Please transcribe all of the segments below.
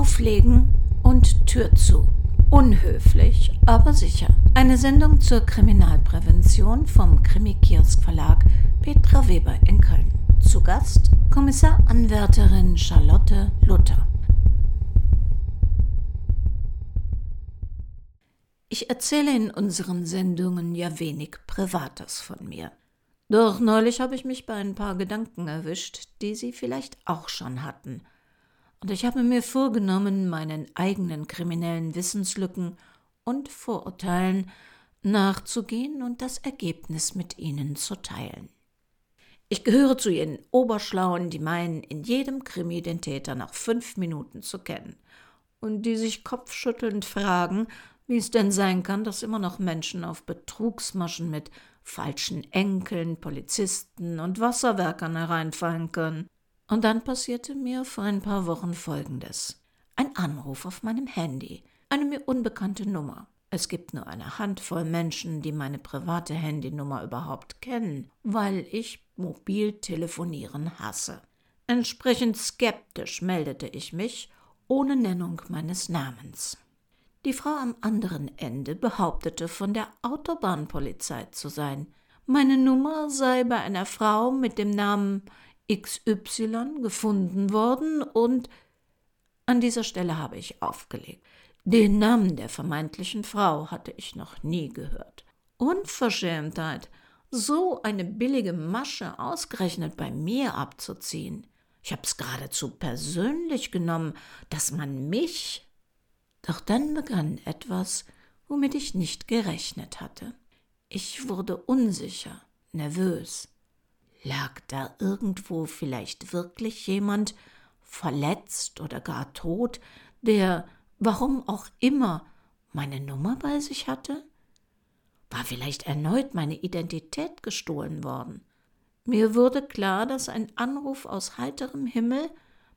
Auflegen und Tür zu. Unhöflich, aber sicher. Eine Sendung zur Kriminalprävention vom Krimi-Kiosk Verlag Petra Weber in Köln. Zu Gast Kommissaranwärterin Charlotte Luther. Ich erzähle in unseren Sendungen ja wenig Privates von mir. Doch neulich habe ich mich bei ein paar Gedanken erwischt, die Sie vielleicht auch schon hatten. Und ich habe mir vorgenommen, meinen eigenen kriminellen Wissenslücken und Vorurteilen nachzugehen und das Ergebnis mit Ihnen zu teilen. Ich gehöre zu jenen Oberschlauen, die meinen, in jedem Krimi den Täter nach fünf Minuten zu kennen und die sich kopfschüttelnd fragen, wie es denn sein kann, dass immer noch Menschen auf Betrugsmaschen mit falschen Enkeln, Polizisten und Wasserwerkern hereinfallen können. Und dann passierte mir vor ein paar Wochen Folgendes. Ein Anruf auf meinem Handy, eine mir unbekannte Nummer. Es gibt nur eine Handvoll Menschen, die meine private Handynummer überhaupt kennen, weil ich Mobiltelefonieren hasse. Entsprechend skeptisch meldete ich mich, ohne Nennung meines Namens. Die Frau am anderen Ende behauptete, von der Autobahnpolizei zu sein. Meine Nummer sei bei einer Frau mit dem Namen XY gefunden worden und an dieser Stelle habe ich aufgelegt. Den Namen der vermeintlichen Frau hatte ich noch nie gehört. Unverschämtheit, so eine billige Masche ausgerechnet bei mir abzuziehen. Ich hab's geradezu persönlich genommen, dass man mich doch dann begann etwas, womit ich nicht gerechnet hatte. Ich wurde unsicher, nervös. Lag da irgendwo vielleicht wirklich jemand, verletzt oder gar tot, der, warum auch immer, meine Nummer bei sich hatte? War vielleicht erneut meine Identität gestohlen worden? Mir wurde klar, dass ein Anruf aus heiterem Himmel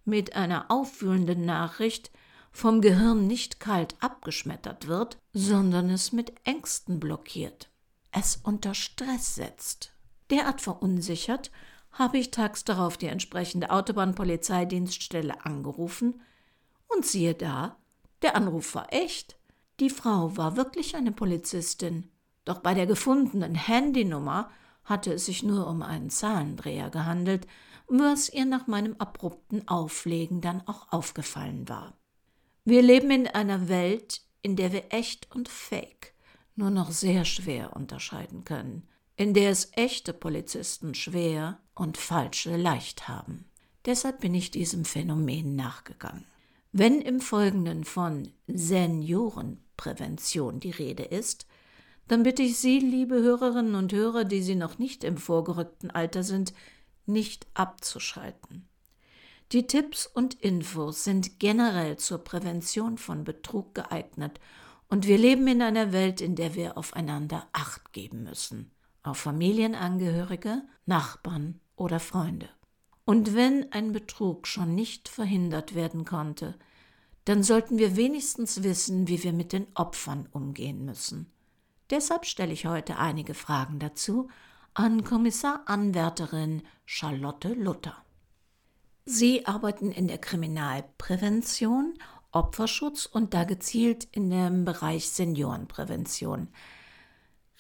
mit einer aufwühlenden Nachricht vom Gehirn nicht kalt abgeschmettert wird, sondern es mit Ängsten blockiert, es unter Stress setzt. Derart verunsichert habe ich tags darauf die entsprechende Autobahnpolizeidienststelle angerufen und siehe da, der Anruf war echt. Die Frau war wirklich eine Polizistin, doch bei der gefundenen Handynummer hatte es sich nur um einen Zahlendreher gehandelt, was ihr nach meinem abrupten Auflegen dann auch aufgefallen war. Wir leben in einer Welt, in der wir echt und fake nur noch sehr schwer unterscheiden können, in der es echte Polizisten schwer und falsche leicht haben. Deshalb bin ich diesem Phänomen nachgegangen. Wenn im Folgenden von Seniorenprävention die Rede ist, dann bitte ich Sie, liebe Hörerinnen und Hörer, die Sie noch nicht im vorgerückten Alter sind, nicht abzuschalten. Die Tipps und Infos sind generell zur Prävention von Betrug geeignet und wir leben in einer Welt, in der wir aufeinander Acht geben müssen. Auf Familienangehörige, Nachbarn oder Freunde. Und wenn ein Betrug schon nicht verhindert werden konnte, dann sollten wir wenigstens wissen, wie wir mit den Opfern umgehen müssen. Deshalb stelle ich heute einige Fragen dazu an Kommissaranwärterin Charlotte Luther. Sie arbeiten in der Kriminalprävention, Opferschutz und da gezielt in dem Bereich Seniorenprävention.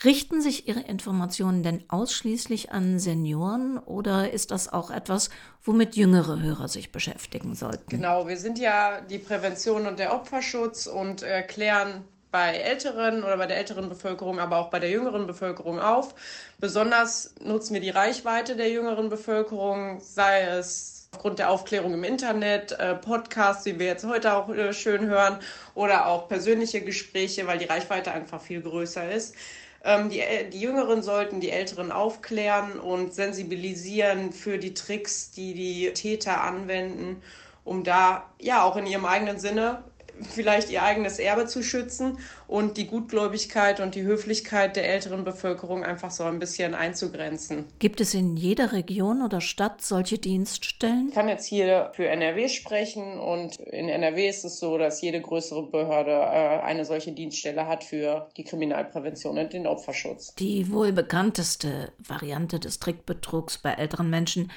Richten sich Ihre Informationen denn ausschließlich an Senioren oder ist das auch etwas, womit jüngere Hörer sich beschäftigen sollten? Genau, wir sind ja die Prävention und der Opferschutz und äh, klären bei älteren oder bei der älteren Bevölkerung, aber auch bei der jüngeren Bevölkerung auf. Besonders nutzen wir die Reichweite der jüngeren Bevölkerung, sei es aufgrund der Aufklärung im Internet, äh, Podcasts, die wir jetzt heute auch äh, schön hören, oder auch persönliche Gespräche, weil die Reichweite einfach viel größer ist. Ähm, die, die Jüngeren sollten die Älteren aufklären und sensibilisieren für die Tricks, die die Täter anwenden, um da ja auch in ihrem eigenen Sinne vielleicht ihr eigenes Erbe zu schützen und die Gutgläubigkeit und die Höflichkeit der älteren Bevölkerung einfach so ein bisschen einzugrenzen. Gibt es in jeder Region oder Stadt solche Dienststellen? Ich kann jetzt hier für NRW sprechen und in NRW ist es so, dass jede größere Behörde äh, eine solche Dienststelle hat für die Kriminalprävention und den Opferschutz. Die wohl bekannteste Variante des Trickbetrugs bei älteren Menschen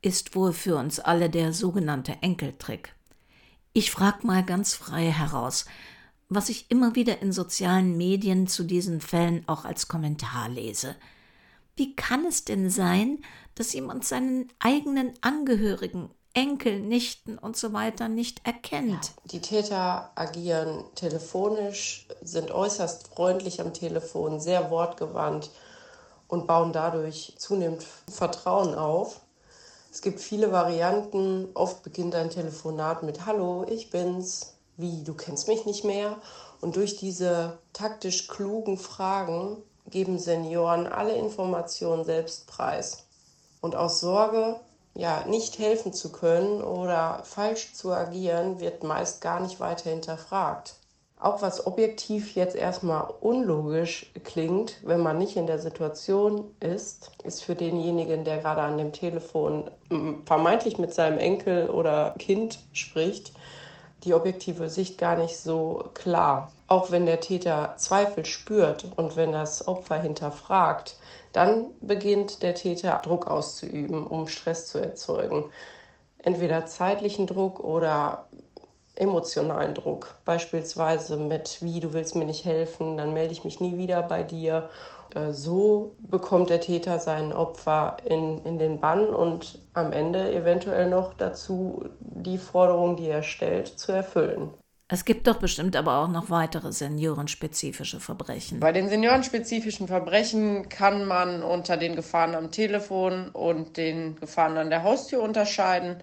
ist wohl für uns alle der sogenannte Enkeltrick. Ich frage mal ganz frei heraus, was ich immer wieder in sozialen Medien zu diesen Fällen auch als Kommentar lese. Wie kann es denn sein, dass jemand seinen eigenen Angehörigen, Enkel, Nichten und so weiter nicht erkennt? Die Täter agieren telefonisch, sind äußerst freundlich am Telefon, sehr wortgewandt und bauen dadurch zunehmend Vertrauen auf. Es gibt viele Varianten. Oft beginnt ein Telefonat mit Hallo, ich bin's. Wie, du kennst mich nicht mehr? Und durch diese taktisch klugen Fragen geben Senioren alle Informationen selbst preis. Und aus Sorge, ja, nicht helfen zu können oder falsch zu agieren, wird meist gar nicht weiter hinterfragt. Auch was objektiv jetzt erstmal unlogisch klingt, wenn man nicht in der Situation ist, ist für denjenigen, der gerade an dem Telefon vermeintlich mit seinem Enkel oder Kind spricht, die objektive Sicht gar nicht so klar. Auch wenn der Täter Zweifel spürt und wenn das Opfer hinterfragt, dann beginnt der Täter Druck auszuüben, um Stress zu erzeugen. Entweder zeitlichen Druck oder emotionalen Druck. Beispielsweise mit, wie du willst mir nicht helfen, dann melde ich mich nie wieder bei dir. Äh, so bekommt der Täter sein Opfer in, in den Bann und am Ende eventuell noch dazu, die Forderung, die er stellt, zu erfüllen. Es gibt doch bestimmt aber auch noch weitere seniorenspezifische Verbrechen. Bei den seniorenspezifischen Verbrechen kann man unter den Gefahren am Telefon und den Gefahren an der Haustür unterscheiden.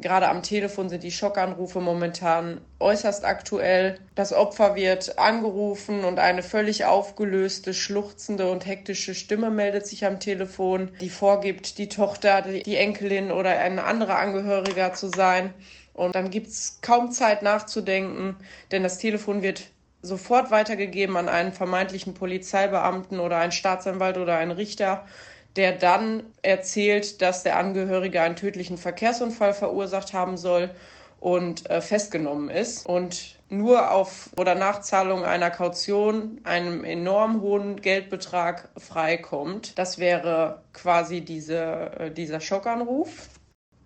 Gerade am Telefon sind die Schockanrufe momentan äußerst aktuell. Das Opfer wird angerufen und eine völlig aufgelöste, schluchzende und hektische Stimme meldet sich am Telefon, die vorgibt, die Tochter, die Enkelin oder ein anderer Angehöriger zu sein. Und dann gibt es kaum Zeit nachzudenken, denn das Telefon wird sofort weitergegeben an einen vermeintlichen Polizeibeamten oder einen Staatsanwalt oder einen Richter der dann erzählt, dass der Angehörige einen tödlichen Verkehrsunfall verursacht haben soll und äh, festgenommen ist und nur auf oder Nachzahlung einer Kaution einem enorm hohen Geldbetrag freikommt. Das wäre quasi diese, äh, dieser Schockanruf.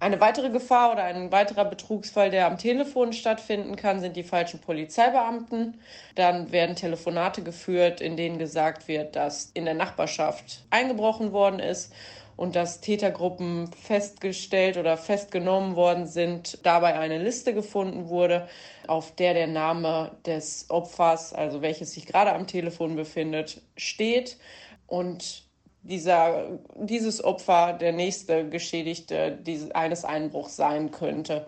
Eine weitere Gefahr oder ein weiterer Betrugsfall, der am Telefon stattfinden kann, sind die falschen Polizeibeamten. Dann werden Telefonate geführt, in denen gesagt wird, dass in der Nachbarschaft eingebrochen worden ist und dass Tätergruppen festgestellt oder festgenommen worden sind, dabei eine Liste gefunden wurde, auf der der Name des Opfers, also welches sich gerade am Telefon befindet, steht. Und dieser, dieses Opfer der nächste Geschädigte dieses, eines Einbruchs sein könnte.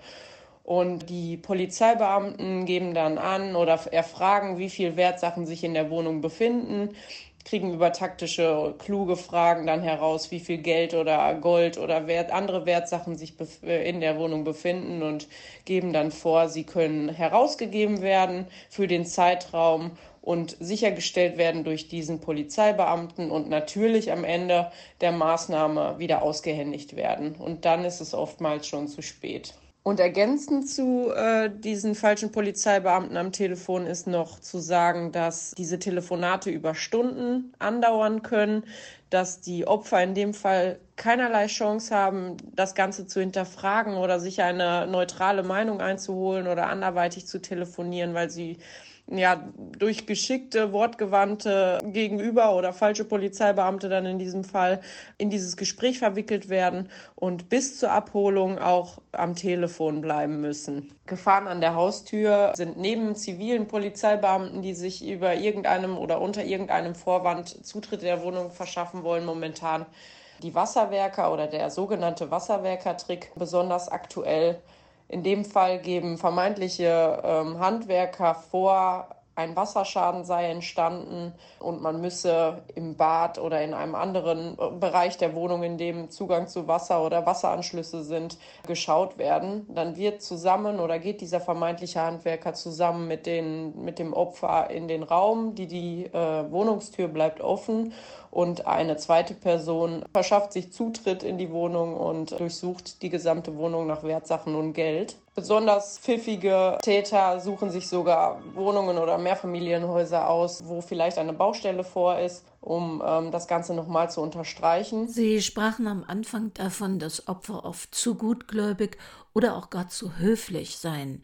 Und die Polizeibeamten geben dann an oder erfragen, wie viel Wertsachen sich in der Wohnung befinden, kriegen über taktische, kluge Fragen dann heraus, wie viel Geld oder Gold oder Wert, andere Wertsachen sich in der Wohnung befinden und geben dann vor, sie können herausgegeben werden für den Zeitraum und sichergestellt werden durch diesen Polizeibeamten und natürlich am Ende der Maßnahme wieder ausgehändigt werden. Und dann ist es oftmals schon zu spät. Und ergänzend zu äh, diesen falschen Polizeibeamten am Telefon ist noch zu sagen, dass diese Telefonate über Stunden andauern können, dass die Opfer in dem Fall keinerlei Chance haben, das Ganze zu hinterfragen oder sich eine neutrale Meinung einzuholen oder anderweitig zu telefonieren, weil sie ja, durch geschickte, wortgewandte Gegenüber oder falsche Polizeibeamte dann in diesem Fall in dieses Gespräch verwickelt werden und bis zur Abholung auch am Telefon bleiben müssen. Gefahren an der Haustür sind neben zivilen Polizeibeamten, die sich über irgendeinem oder unter irgendeinem Vorwand Zutritt der Wohnung verschaffen wollen, momentan die Wasserwerker oder der sogenannte Wasserwerkertrick besonders aktuell in dem Fall geben vermeintliche ähm, Handwerker vor, ein Wasserschaden sei entstanden und man müsse im Bad oder in einem anderen äh, Bereich der Wohnung, in dem Zugang zu Wasser oder Wasseranschlüsse sind, geschaut werden. Dann wird zusammen oder geht dieser vermeintliche Handwerker zusammen mit, den, mit dem Opfer in den Raum, die, die äh, Wohnungstür bleibt offen und eine zweite Person verschafft sich Zutritt in die Wohnung und durchsucht die gesamte Wohnung nach Wertsachen und Geld. Besonders pfiffige Täter suchen sich sogar Wohnungen oder Mehrfamilienhäuser aus, wo vielleicht eine Baustelle vor ist, um ähm, das Ganze nochmal zu unterstreichen. Sie sprachen am Anfang davon, dass Opfer oft zu gutgläubig oder auch gar zu höflich seien.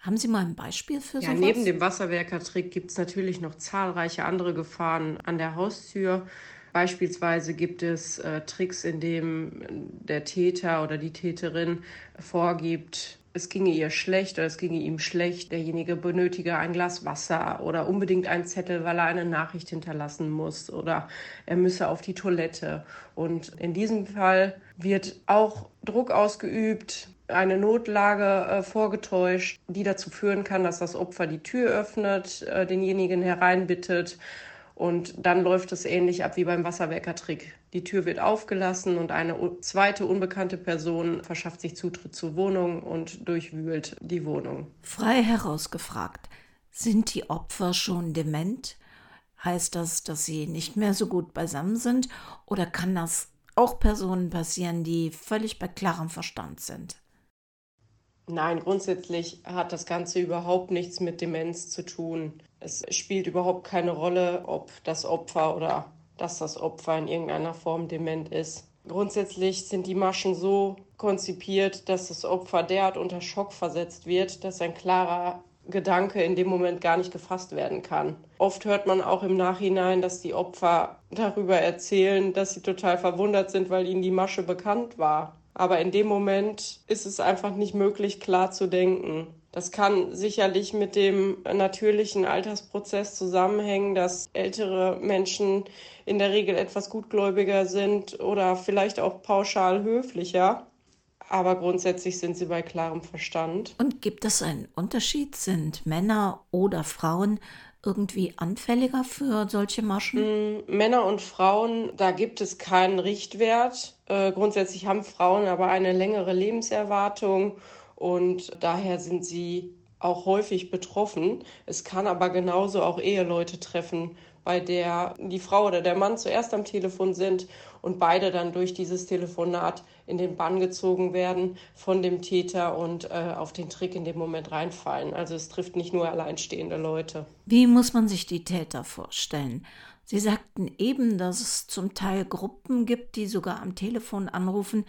Haben Sie mal ein Beispiel für ja, sowas? Neben dem Wasserwerkertrick gibt es natürlich noch zahlreiche andere Gefahren an der Haustür. Beispielsweise gibt es äh, Tricks, in denen der Täter oder die Täterin vorgibt, es ginge ihr schlecht oder es ginge ihm schlecht, derjenige benötige ein Glas Wasser oder unbedingt einen Zettel, weil er eine Nachricht hinterlassen muss oder er müsse auf die Toilette. Und in diesem Fall wird auch Druck ausgeübt, eine Notlage äh, vorgetäuscht, die dazu führen kann, dass das Opfer die Tür öffnet, äh, denjenigen hereinbittet und dann läuft es ähnlich ab wie beim Wasserwerkertrick. Die Tür wird aufgelassen und eine zweite unbekannte Person verschafft sich Zutritt zur Wohnung und durchwühlt die Wohnung. Frei herausgefragt, sind die Opfer schon dement? Heißt das, dass sie nicht mehr so gut beisammen sind? Oder kann das auch Personen passieren, die völlig bei klarem Verstand sind? Nein, grundsätzlich hat das Ganze überhaupt nichts mit Demenz zu tun. Es spielt überhaupt keine Rolle, ob das Opfer oder dass das Opfer in irgendeiner Form dement ist. Grundsätzlich sind die Maschen so konzipiert, dass das Opfer derart unter Schock versetzt wird, dass ein klarer Gedanke in dem Moment gar nicht gefasst werden kann. Oft hört man auch im Nachhinein, dass die Opfer darüber erzählen, dass sie total verwundert sind, weil ihnen die Masche bekannt war. Aber in dem Moment ist es einfach nicht möglich, klar zu denken. Das kann sicherlich mit dem natürlichen Altersprozess zusammenhängen, dass ältere Menschen in der Regel etwas gutgläubiger sind oder vielleicht auch pauschal höflicher. Aber grundsätzlich sind sie bei klarem Verstand. Und gibt es einen Unterschied? Sind Männer oder Frauen irgendwie anfälliger für solche Maschen? Mm, Männer und Frauen, da gibt es keinen Richtwert. Äh, grundsätzlich haben Frauen aber eine längere Lebenserwartung und daher sind sie auch häufig betroffen. Es kann aber genauso auch Eheleute treffen, bei der die Frau oder der Mann zuerst am Telefon sind und beide dann durch dieses Telefonat in den Bann gezogen werden von dem Täter und äh, auf den Trick in dem Moment reinfallen. Also es trifft nicht nur alleinstehende Leute. Wie muss man sich die Täter vorstellen? Sie sagten eben, dass es zum Teil Gruppen gibt, die sogar am Telefon anrufen.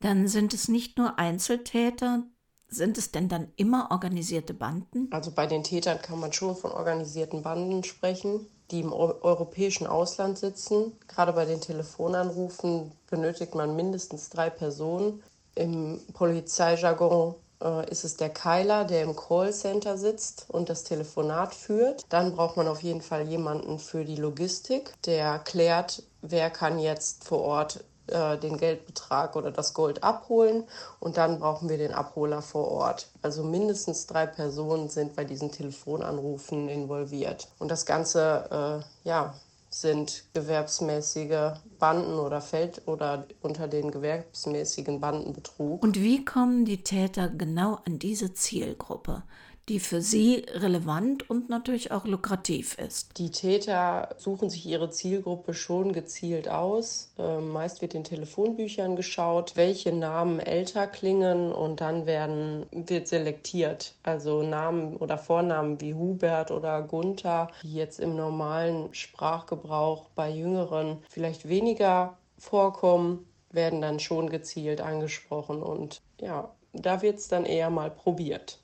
Dann sind es nicht nur Einzeltäter, sind es denn dann immer organisierte Banden? Also bei den Tätern kann man schon von organisierten Banden sprechen, die im europäischen Ausland sitzen. Gerade bei den Telefonanrufen benötigt man mindestens drei Personen. Im Polizeijargon äh, ist es der Keiler, der im Callcenter sitzt und das Telefonat führt. Dann braucht man auf jeden Fall jemanden für die Logistik, der klärt, wer kann jetzt vor Ort äh, den Geldbetrag oder das Gold abholen und dann brauchen wir den Abholer vor Ort. Also mindestens drei Personen sind bei diesen Telefonanrufen involviert. Und das Ganze, äh, ja, sind gewerbsmäßige Banden oder fällt oder unter den gewerbsmäßigen Bandenbetrug. Und wie kommen die Täter genau an diese Zielgruppe? Die für sie relevant und natürlich auch lukrativ ist. Die Täter suchen sich ihre Zielgruppe schon gezielt aus. Ähm, meist wird in Telefonbüchern geschaut, welche Namen älter klingen und dann werden, wird selektiert. Also Namen oder Vornamen wie Hubert oder Gunther, die jetzt im normalen Sprachgebrauch bei Jüngeren vielleicht weniger vorkommen, werden dann schon gezielt angesprochen und ja, da wird es dann eher mal probiert.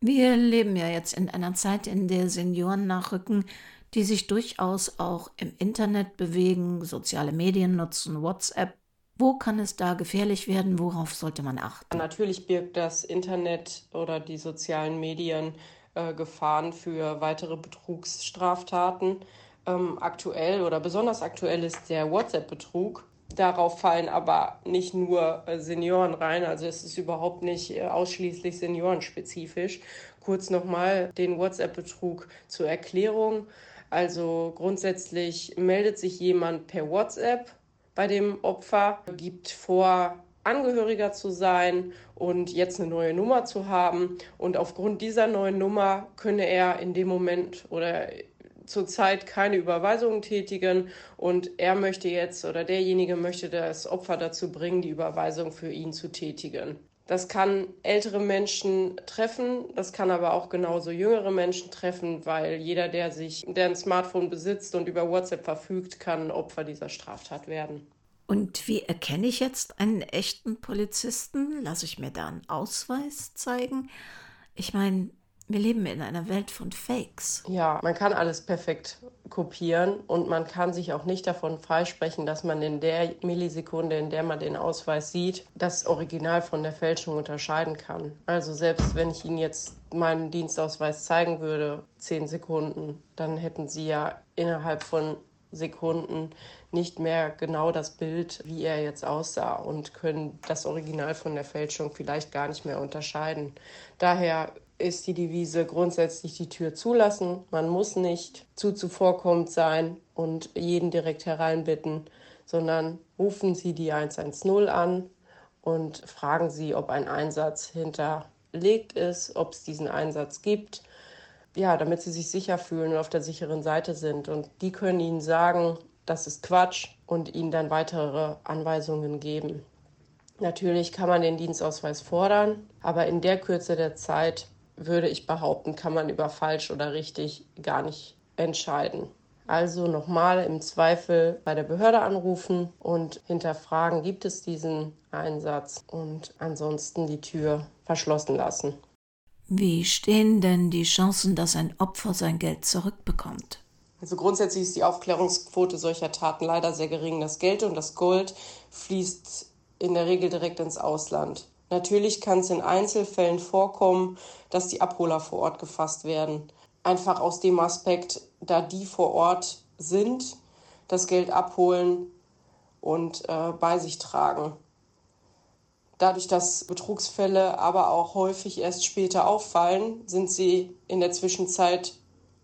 Wir leben ja jetzt in einer Zeit, in der Senioren nachrücken, die sich durchaus auch im Internet bewegen, soziale Medien nutzen, WhatsApp. Wo kann es da gefährlich werden? Worauf sollte man achten? Natürlich birgt das Internet oder die sozialen Medien äh, Gefahren für weitere Betrugsstraftaten. Ähm, aktuell oder besonders aktuell ist der WhatsApp-Betrug. Darauf fallen aber nicht nur äh, Senioren rein, also es ist überhaupt nicht äh, ausschließlich seniorenspezifisch. Kurz nochmal den WhatsApp-Betrug zur Erklärung. Also grundsätzlich meldet sich jemand per WhatsApp bei dem Opfer, gibt vor, Angehöriger zu sein und jetzt eine neue Nummer zu haben. Und aufgrund dieser neuen Nummer könne er in dem Moment oder zurzeit keine Überweisungen tätigen und er möchte jetzt oder derjenige möchte das Opfer dazu bringen, die Überweisung für ihn zu tätigen. Das kann ältere Menschen treffen, das kann aber auch genauso jüngere Menschen treffen, weil jeder, der sich, der ein Smartphone besitzt und über WhatsApp verfügt, kann Opfer dieser Straftat werden. Und wie erkenne ich jetzt einen echten Polizisten? Lasse ich mir da einen Ausweis zeigen? Ich meine, Wir leben in einer Welt von Fakes. Ja, man kann alles perfekt kopieren und man kann sich auch nicht davon freisprechen, dass man in der Millisekunde, in der man den Ausweis sieht, das Original von der Fälschung unterscheiden kann. Also selbst wenn ich Ihnen jetzt meinen Dienstausweis zeigen würde, zehn Sekunden, dann hätten Sie ja innerhalb von Sekunden nicht mehr genau das Bild, wie er jetzt aussah und können das Original von der Fälschung vielleicht gar nicht mehr unterscheiden. Daher ist die Devise grundsätzlich die Tür zulassen. Man muss nicht zu zuvorkommend sein und jeden direkt hereinbitten, sondern rufen Sie die 110 an und fragen Sie, ob ein Einsatz hinterlegt ist, ob es diesen Einsatz gibt. Ja, damit Sie sich sicher fühlen und auf der sicheren Seite sind. Und die können Ihnen sagen, das ist Quatsch und Ihnen dann weitere Anweisungen geben. Natürlich kann man den Dienstausweis fordern, aber in der Kürze der Zeit würde ich behaupten, kann man über falsch oder richtig gar nicht entscheiden. Also nochmal im Zweifel bei der Behörde anrufen und hinterfragen, gibt es diesen Einsatz und ansonsten die Tür verschlossen lassen. Wie stehen denn die Chancen, dass ein Opfer sein Geld zurückbekommt? Also grundsätzlich ist die Aufklärungsquote solcher Taten leider sehr gering. Das Geld und das Gold fließt in der Regel direkt ins Ausland. Natürlich kann es in Einzelfällen vorkommen, dass die Abholer vor Ort gefasst werden. Einfach aus dem Aspekt, da die vor Ort sind, das Geld abholen und äh, bei sich tragen. Dadurch, dass Betrugsfälle aber auch häufig erst später auffallen, sind sie in der Zwischenzeit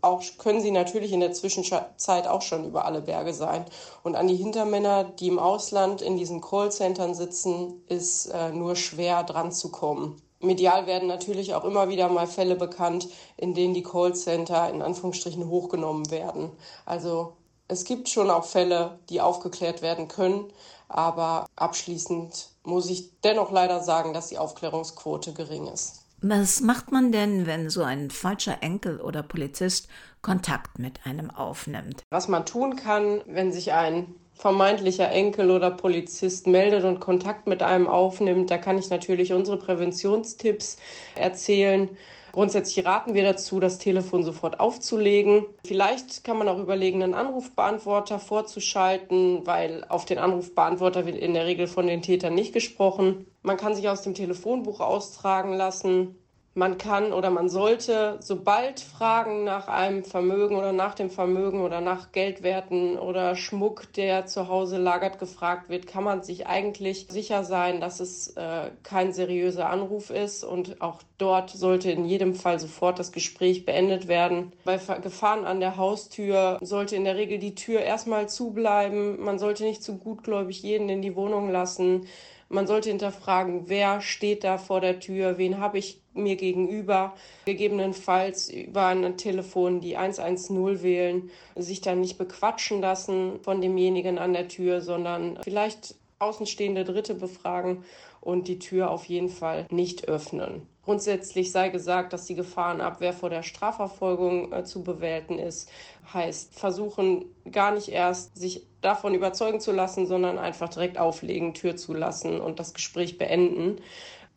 auch, können sie natürlich in der Zwischenzeit auch schon über alle Berge sein. Und an die Hintermänner, die im Ausland in diesen Callcentern sitzen, ist äh, nur schwer dran zu kommen. Medial werden natürlich auch immer wieder mal Fälle bekannt, in denen die Callcenter in Anführungsstrichen hochgenommen werden. Also es gibt schon auch Fälle, die aufgeklärt werden können, aber abschließend muss ich dennoch leider sagen, dass die Aufklärungsquote gering ist. Was macht man denn, wenn so ein falscher Enkel oder Polizist Kontakt mit einem aufnimmt? Was man tun kann, wenn sich ein vermeintlicher Enkel oder Polizist meldet und Kontakt mit einem aufnimmt, da kann ich natürlich unsere Präventionstipps erzählen. Grundsätzlich raten wir dazu, das Telefon sofort aufzulegen. Vielleicht kann man auch überlegen, einen Anrufbeantworter vorzuschalten, weil auf den Anrufbeantworter wird in der Regel von den Tätern nicht gesprochen. Man kann sich aus dem Telefonbuch austragen lassen. Man kann oder man sollte, sobald Fragen nach einem Vermögen oder nach dem Vermögen oder nach Geldwerten oder Schmuck, der zu Hause lagert, gefragt wird, kann man sich eigentlich sicher sein, dass es äh, kein seriöser Anruf ist. Und auch dort sollte in jedem Fall sofort das Gespräch beendet werden. Bei Gefahren an der Haustür sollte in der Regel die Tür erstmal zubleiben. Man sollte nicht zu gutgläubig jeden in die Wohnung lassen. Man sollte hinterfragen, wer steht da vor der Tür, wen habe ich mir gegenüber, gegebenenfalls über ein Telefon die 110 wählen, sich dann nicht bequatschen lassen von demjenigen an der Tür, sondern vielleicht außenstehende Dritte befragen und die Tür auf jeden Fall nicht öffnen. Grundsätzlich sei gesagt, dass die Gefahrenabwehr vor der Strafverfolgung äh, zu bewälten ist. Heißt, versuchen gar nicht erst sich davon überzeugen zu lassen, sondern einfach direkt auflegen, Tür zulassen und das Gespräch beenden.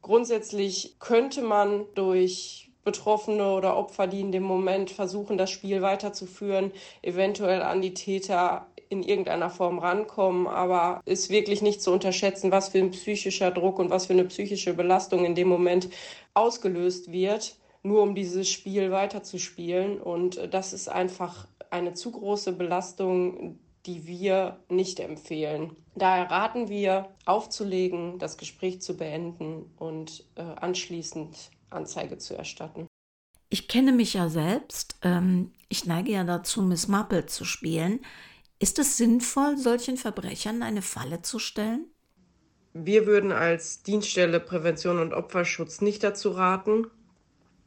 Grundsätzlich könnte man durch Betroffene oder Opfer, die in dem Moment versuchen, das Spiel weiterzuführen, eventuell an die Täter in irgendeiner Form rankommen, aber ist wirklich nicht zu unterschätzen, was für ein psychischer Druck und was für eine psychische Belastung in dem Moment ausgelöst wird, nur um dieses Spiel weiterzuspielen. Und das ist einfach eine zu große Belastung, die wir nicht empfehlen. Daher raten wir, aufzulegen, das Gespräch zu beenden und äh, anschließend Anzeige zu erstatten. Ich kenne mich ja selbst. Ähm, ich neige ja dazu, Miss Marple zu spielen. Ist es sinnvoll, solchen Verbrechern eine Falle zu stellen? Wir würden als Dienststelle Prävention und Opferschutz nicht dazu raten,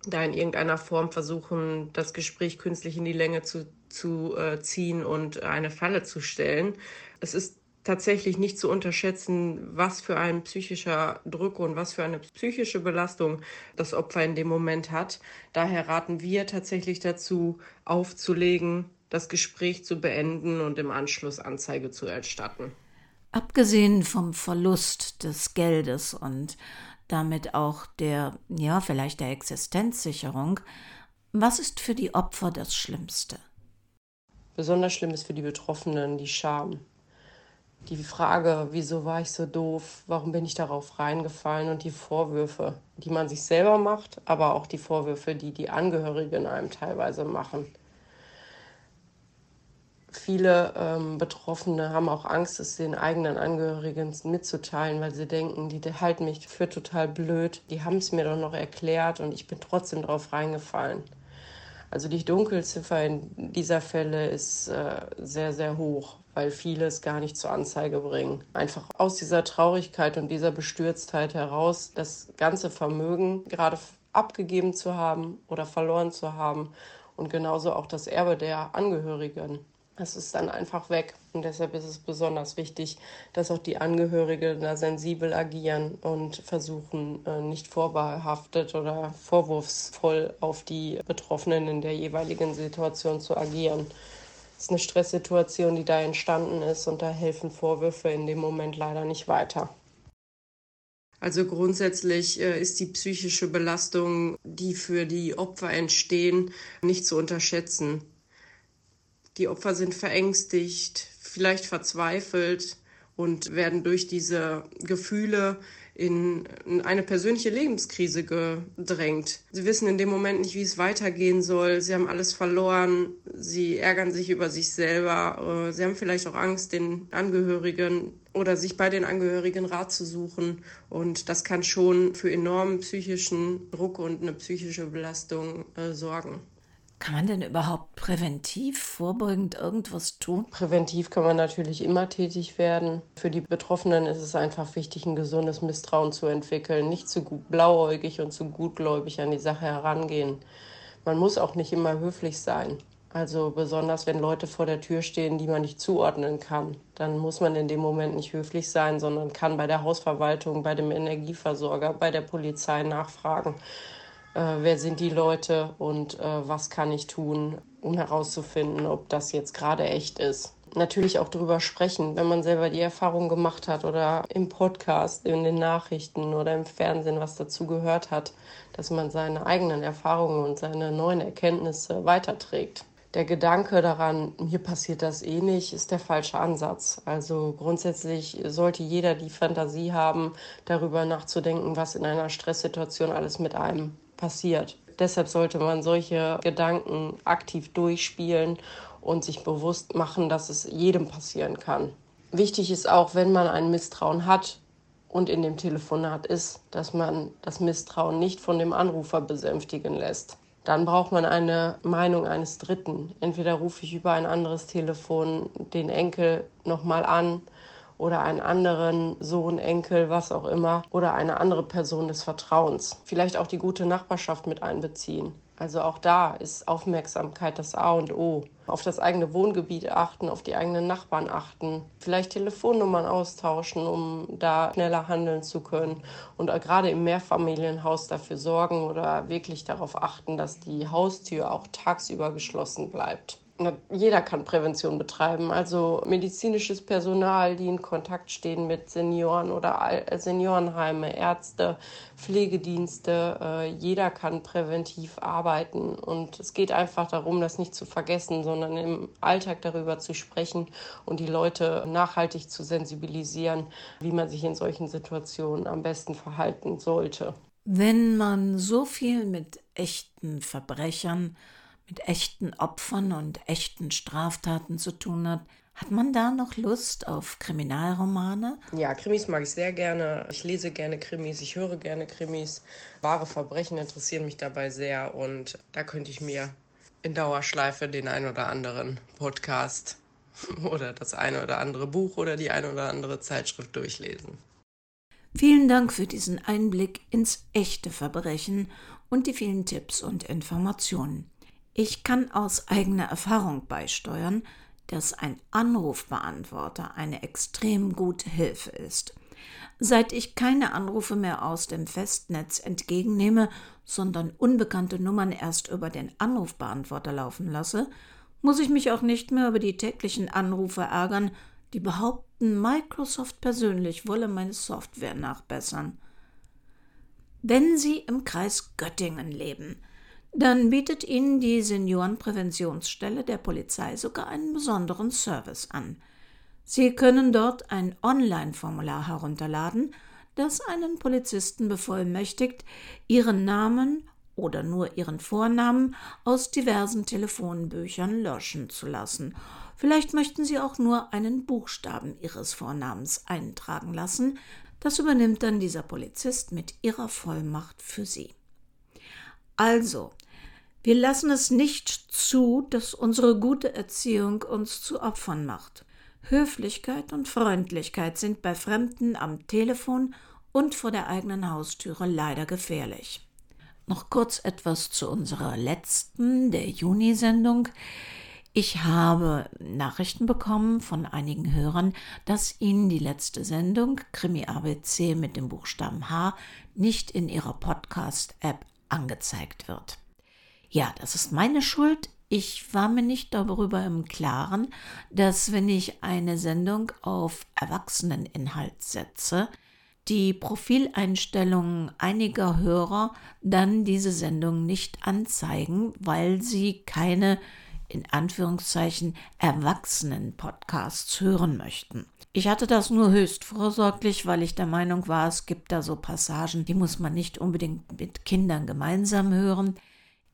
da in irgendeiner Form versuchen, das Gespräch künstlich in die Länge zu, zu äh, ziehen und eine Falle zu stellen. Es ist tatsächlich nicht zu unterschätzen, was für ein psychischer Druck und was für eine psychische Belastung das Opfer in dem Moment hat. Daher raten wir tatsächlich dazu, aufzulegen, das Gespräch zu beenden und im Anschluss Anzeige zu erstatten. Abgesehen vom Verlust des Geldes und damit auch der, ja, vielleicht der Existenzsicherung, Was ist für die Opfer das Schlimmste? Besonders schlimm ist für die Betroffenen die Scham. Die Frage, wieso war ich so doof, warum bin ich darauf reingefallen und die Vorwürfe, die man sich selber macht, aber auch die Vorwürfe, die die Angehörigen einem teilweise machen. Viele ähm, Betroffene haben auch Angst, es den eigenen Angehörigen mitzuteilen, weil sie denken, die halten mich für total blöd. Die haben es mir doch noch erklärt und ich bin trotzdem darauf reingefallen. Also die Dunkelziffer in dieser Fälle ist äh, sehr, sehr hoch, weil viele es gar nicht zur Anzeige bringen. Einfach aus dieser Traurigkeit und dieser Bestürztheit heraus, das ganze Vermögen gerade abgegeben zu haben oder verloren zu haben und genauso auch das Erbe der Angehörigen es ist dann einfach weg. Und deshalb ist es besonders wichtig, dass auch die Angehörigen da sensibel agieren und versuchen, äh, nicht vorbehaftet oder vorwurfsvoll auf die Betroffenen in der jeweiligen Situation zu agieren. Es ist eine Stresssituation, die da entstanden ist und da helfen Vorwürfe in dem Moment leider nicht weiter. Also grundsätzlich äh, ist die psychische Belastung, die für die Opfer entstehen, nicht zu unterschätzen. Die Opfer sind verängstigt, vielleicht verzweifelt und werden durch diese Gefühle in eine persönliche Lebenskrise gedrängt. Sie wissen in dem Moment nicht, wie es weitergehen soll. Sie haben alles verloren. Sie ärgern sich über sich selber. Äh, sie haben vielleicht auch Angst, den Angehörigen oder sich bei den Angehörigen Rat zu suchen. Und das kann schon für enormen psychischen Druck und eine psychische Belastung äh, sorgen. Kann man denn überhaupt präventiv, vorbeugend irgendwas tun? Präventiv kann man natürlich immer tätig werden. Für die Betroffenen ist es einfach wichtig, ein gesundes Misstrauen zu entwickeln, nicht zu blauäugig und zu gutgläubig an die Sache herangehen. Man muss auch nicht immer höflich sein. Also besonders wenn Leute vor der Tür stehen, die man nicht zuordnen kann, dann muss man in dem Moment nicht höflich sein, sondern kann bei der Hausverwaltung, bei dem Energieversorger, bei der Polizei nachfragen äh, wer sind die Leute und äh, was kann ich tun, um herauszufinden, ob das jetzt gerade echt ist. Natürlich auch darüber sprechen, wenn man selber die Erfahrung gemacht hat oder im Podcast, in den Nachrichten oder im Fernsehen was dazu gehört hat, dass man seine eigenen Erfahrungen und seine neuen Erkenntnisse weiterträgt. Der Gedanke daran, mir passiert das eh nicht, ist der falsche Ansatz. Also grundsätzlich sollte jeder die Fantasie haben, darüber nachzudenken, was in einer Stresssituation alles mit einem passiert. Deshalb sollte man solche Gedanken aktiv durchspielen und sich bewusst machen, dass es jedem passieren kann. Wichtig ist auch, wenn man ein Misstrauen hat und in dem Telefonat ist, dass man das Misstrauen nicht von dem Anrufer besänftigen lässt. Dann braucht man eine Meinung eines Dritten. Entweder rufe ich über ein anderes Telefon den Enkel nochmal an oder einen anderen Sohn, Enkel, was auch immer, oder eine andere Person des Vertrauens. Vielleicht auch die gute Nachbarschaft mit einbeziehen. Also auch da ist Aufmerksamkeit das A und O. Auf das eigene Wohngebiet achten, auf die eigenen Nachbarn achten, vielleicht Telefonnummern austauschen, um da schneller handeln zu können und gerade im Mehrfamilienhaus dafür sorgen oder wirklich darauf achten, dass die Haustür auch tagsüber geschlossen bleibt jeder kann Prävention betreiben. Also medizinisches Personal, die in Kontakt stehen mit Senioren oder Seniorenheime, Ärzte, Pflegedienste. Äh, jeder kann präventiv arbeiten. Und es geht einfach darum, das nicht zu vergessen, sondern im Alltag darüber zu sprechen und die Leute nachhaltig zu sensibilisieren, wie man sich in solchen Situationen am besten verhalten sollte. Wenn man so viel mit echten Verbrechern mit echten Opfern und echten Straftaten zu tun hat, hat man da noch Lust auf Kriminalromane? Ja, Krimis mag ich sehr gerne. Ich lese gerne Krimis, ich höre gerne Krimis. Wahre Verbrechen interessieren mich dabei sehr und da könnte ich mir in Dauerschleife den ein oder anderen Podcast oder das eine oder andere Buch oder die eine oder andere Zeitschrift durchlesen. Vielen Dank für diesen Einblick ins echte Verbrechen und die vielen Tipps und Informationen. Ich kann aus eigener Erfahrung beisteuern, dass ein Anrufbeantworter eine extrem gute Hilfe ist. Seit ich keine Anrufe mehr aus dem Festnetz entgegennehme, sondern unbekannte Nummern erst über den Anrufbeantworter laufen lasse, muss ich mich auch nicht mehr über die täglichen Anrufe ärgern, die behaupten, Microsoft persönlich wolle meine Software nachbessern. Wenn Sie im Kreis Göttingen leben, dann bietet Ihnen die Seniorenpräventionsstelle der Polizei sogar einen besonderen Service an. Sie können dort ein Online-Formular herunterladen, das einen Polizisten bevollmächtigt, Ihren Namen oder nur Ihren Vornamen aus diversen Telefonbüchern löschen zu lassen. Vielleicht möchten Sie auch nur einen Buchstaben Ihres Vornamens eintragen lassen. Das übernimmt dann dieser Polizist mit Ihrer Vollmacht für Sie. Also, wir lassen es nicht zu, dass unsere gute Erziehung uns zu Opfern macht. Höflichkeit und Freundlichkeit sind bei Fremden am Telefon und vor der eigenen Haustüre leider gefährlich. Noch kurz etwas zu unserer letzten, der Juni-Sendung. Ich habe Nachrichten bekommen von einigen Hörern, dass ihnen die letzte Sendung Krimi ABC mit dem Buchstaben H nicht in ihrer Podcast-App angezeigt wird. Ja, das ist meine Schuld. Ich war mir nicht darüber im Klaren, dass wenn ich eine Sendung auf Erwachseneninhalt setze, die Profileinstellungen einiger Hörer dann diese Sendung nicht anzeigen, weil sie keine in Anführungszeichen erwachsenen Podcasts hören möchten. Ich hatte das nur höchst vorsorglich, weil ich der Meinung war, es gibt da so Passagen, die muss man nicht unbedingt mit Kindern gemeinsam hören.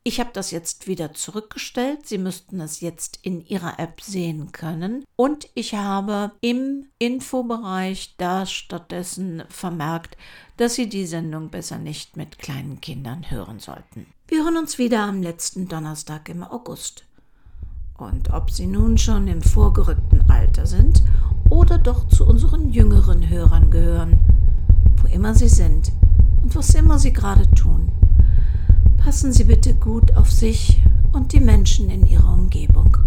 Ich habe das jetzt wieder zurückgestellt. Sie müssten es jetzt in Ihrer App sehen können. Und ich habe im Infobereich da stattdessen vermerkt, dass Sie die Sendung besser nicht mit kleinen Kindern hören sollten. Wir hören uns wieder am letzten Donnerstag im August. Und ob Sie nun schon im vorgerückten Alter sind oder doch zu unseren jüngeren Hörern gehören, wo immer Sie sind und was immer Sie gerade tun, passen Sie bitte gut auf sich und die Menschen in Ihrer Umgebung